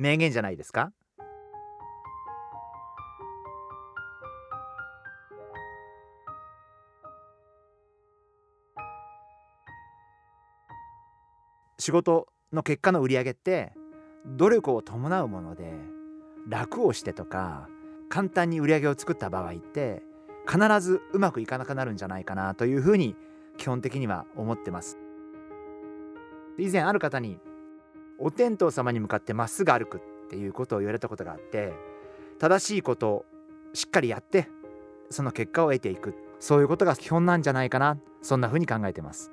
名言じゃないですか？仕事の結果の売り上げって努力を伴うもので楽をしてとか簡単に売り上げを作った場合って必ずうまくいかなくなるんじゃないかなというふうに基本的には思ってます。以前ある方にお天道様に向かってまっすぐ歩くっていうことを言われたことがあって正しいことをしっかりやってその結果を得ていく。そういうことが基本なんじゃないかな。そんなふうに考えてます。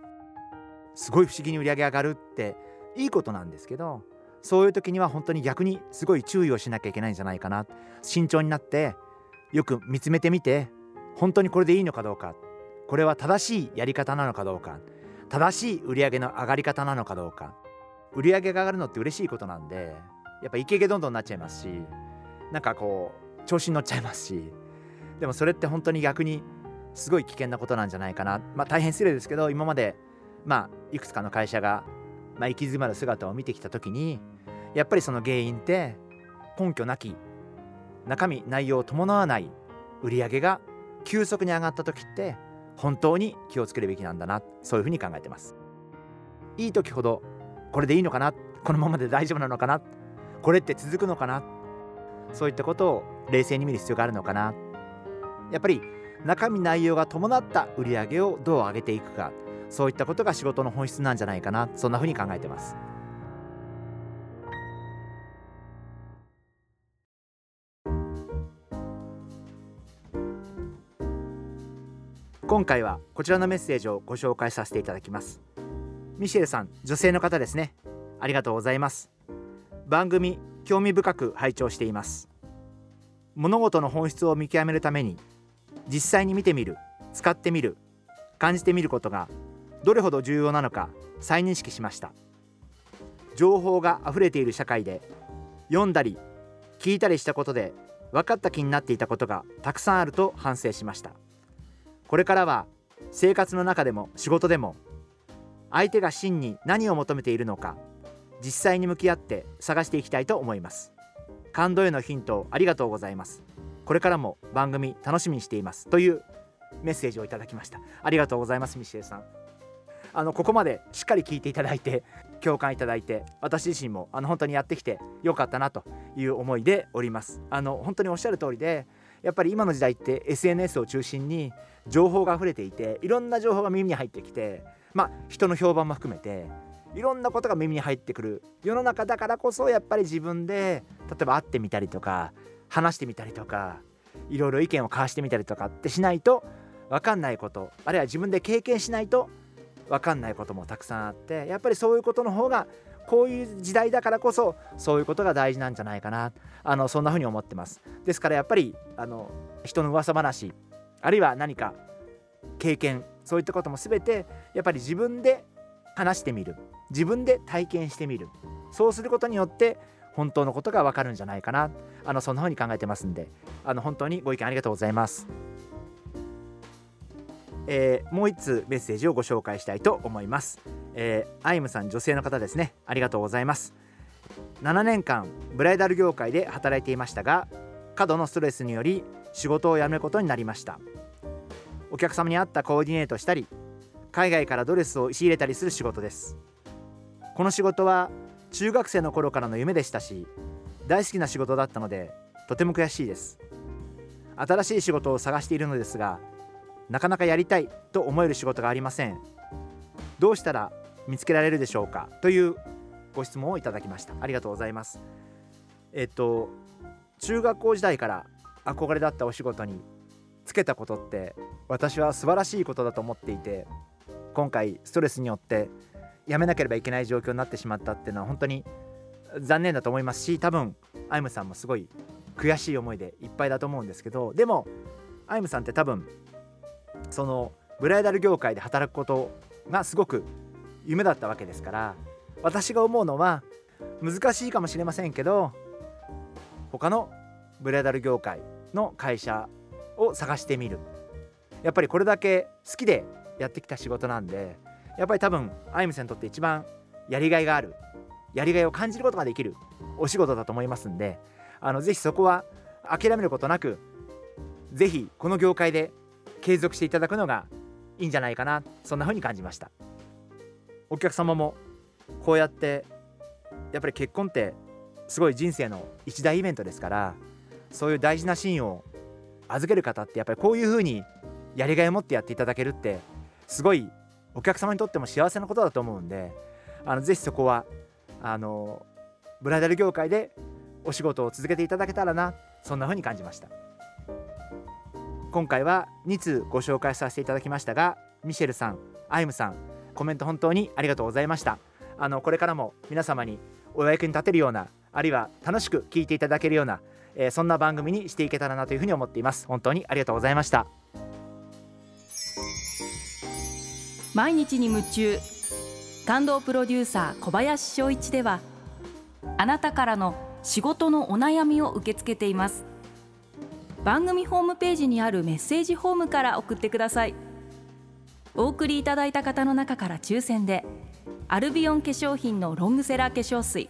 すごい不思議に売り上げ上がるっていいことなんですけどそういう時には本当に逆にすごい注意をしなきゃいけないんじゃないかな。慎重になってよく見つめてみて本当にこれでいいのかどうか。これは正しいやり方なのかどうか。正しい売り上げの上がり方なのかどうか。売り上げが上がるのって嬉しいことなんでやっぱイケイケどんどんなっちゃいますしなんかこう調子に乗っちゃいますしでもそれって本当に逆にすごい危険なことなんじゃないかな。まあ大変失礼ですけど今までまあいくつかの会社が、まあ、行き詰まる姿を見てきた時にやっぱりその原因って根拠なき中身内容を伴わない売り上げが急速に上がった時って本当に気をつけるべきなんだなそういうふうに考えてます。いい時ほどこれでいいのかな？このままで大丈夫なのかな？これって続くのかな？そういったことを冷静に見る必要があるのかな？やっぱり中身内容が伴った売り上げをどう上げていくか？そういったことが仕事の本質なんじゃないかな？そんなふうに考えてます。今回はこちらのメッセージをご紹介させていただきます。ミシェルさん女性の方ですね。ありがとうございます。番組興味深く拝聴しています。物事の本質を見極めるために実際に見てみる使ってみる感じてみることがどれほど重要なのか再認識しました。情報があふれている社会で読んだり聞いたりしたことで分かった気になっていたことがたくさんあると反省しました。これからは生活の中でも仕事でも相手が真に何を求めているのか実際に向き合って探していきたいと思います。感動へのヒントありがとうございます。これからも番組楽しみにしています。というメッセージをいただきました。ありがとうございますミシェルさん。あのここまでしっかり聞いていただいて共感いただいて私自身もあの本当にやってきてよかったなという思いでおります。あの本当におっしゃる通りでやっぱり今の時代って SNS を中心に情報が溢れていていろんな情報が耳に入ってきてまあ人の評判も含めていろんなことが耳に入ってくる。世の中だからこそやっぱり自分で例えば会ってみたりとか話してみたりとかいろいろ意見を交わしてみたりとかってしないと分かんないことあるいは自分で経験しないと分かんないこともたくさんあってやっぱりそういうことの方がこういう時代だからこそそういうことが大事なんじゃないかな。あのそんな風に思ってます。ですからやっぱりあの人の噂話あるいは何か経験そういったことも全てやっぱり自分で話してみる。自分で体験してみる。そうすることによって本当のことが分かるんじゃないかな。あのそんな風に考えてますんであの本当にご意見ありがとうございます。えー、もう1通メッセージをご紹介したいと思います、え、アイムさん女性の方ですね。ありがとうございます。7年間ブライダル業界で働いていましたが過度のストレスにより仕事を辞めることになりました。お客様に合ったコーディネートしたり海外からドレスを仕入れたりする仕事です。この仕事は中学生の頃からの夢でしたし大好きな仕事だったのでとても悔しいです。新しい仕事を探しているのですがなかなかやりたいと思える仕事がありません。どうしたら見つけられるでしょうか？というご質問をいただきました。ありがとうございます。えっと中学校時代から憧れだったお仕事につけたことって私は素晴らしいことだと思っていて今回ストレスによって辞めなければいけない状況になってしまったっていうのは本当に残念だと思いますし多分アイムさんもすごい悔しい思いでいっぱいだと思うんですけどでもアイムさんって多分そのブライダル業界で働くことがすごく夢だったわけですから私が思うのは難しいかもしれませんけど他のブライダル業界の会社を探してみる。やっぱりこれだけ好きでやってきた仕事なんでやっぱり多分アイムさんにとって一番やりがいがあるやりがいを感じることができるお仕事だと思いますんであのぜひそこは諦めることなくぜひこの業界で継続していただくのがいいんじゃないかなそんな風に感じました。お客様もこうやってやっぱり結婚ってすごい人生の一大イベントですからそういう大事なシーンを預ける方ってやっぱりこういう風にやりがいを持ってやっていただけるってすごいお客様にとっても幸せなことだと思うんであのぜひそこはあのブライダル業界でお仕事を続けていただけたらなそんな風に感じました。今回は2通ご紹介させていただきましたがミシェルさんアイムさんコメント本当にありがとうございました。あのこれからも皆様にお役に立てるようなあるいは楽しく聞いていただけるような、えー、そんな番組にしていけたらなというふうに思っています。本当にありがとうございました。毎日に夢中。感動プロデューサー小林翔一ではあなたからの仕事のお悩みを受け付けています。番組ホームページにあるメッセージフォームから送ってください。お送りいただいた方の中から抽選でアルビオン化粧品のロングセラー化粧水。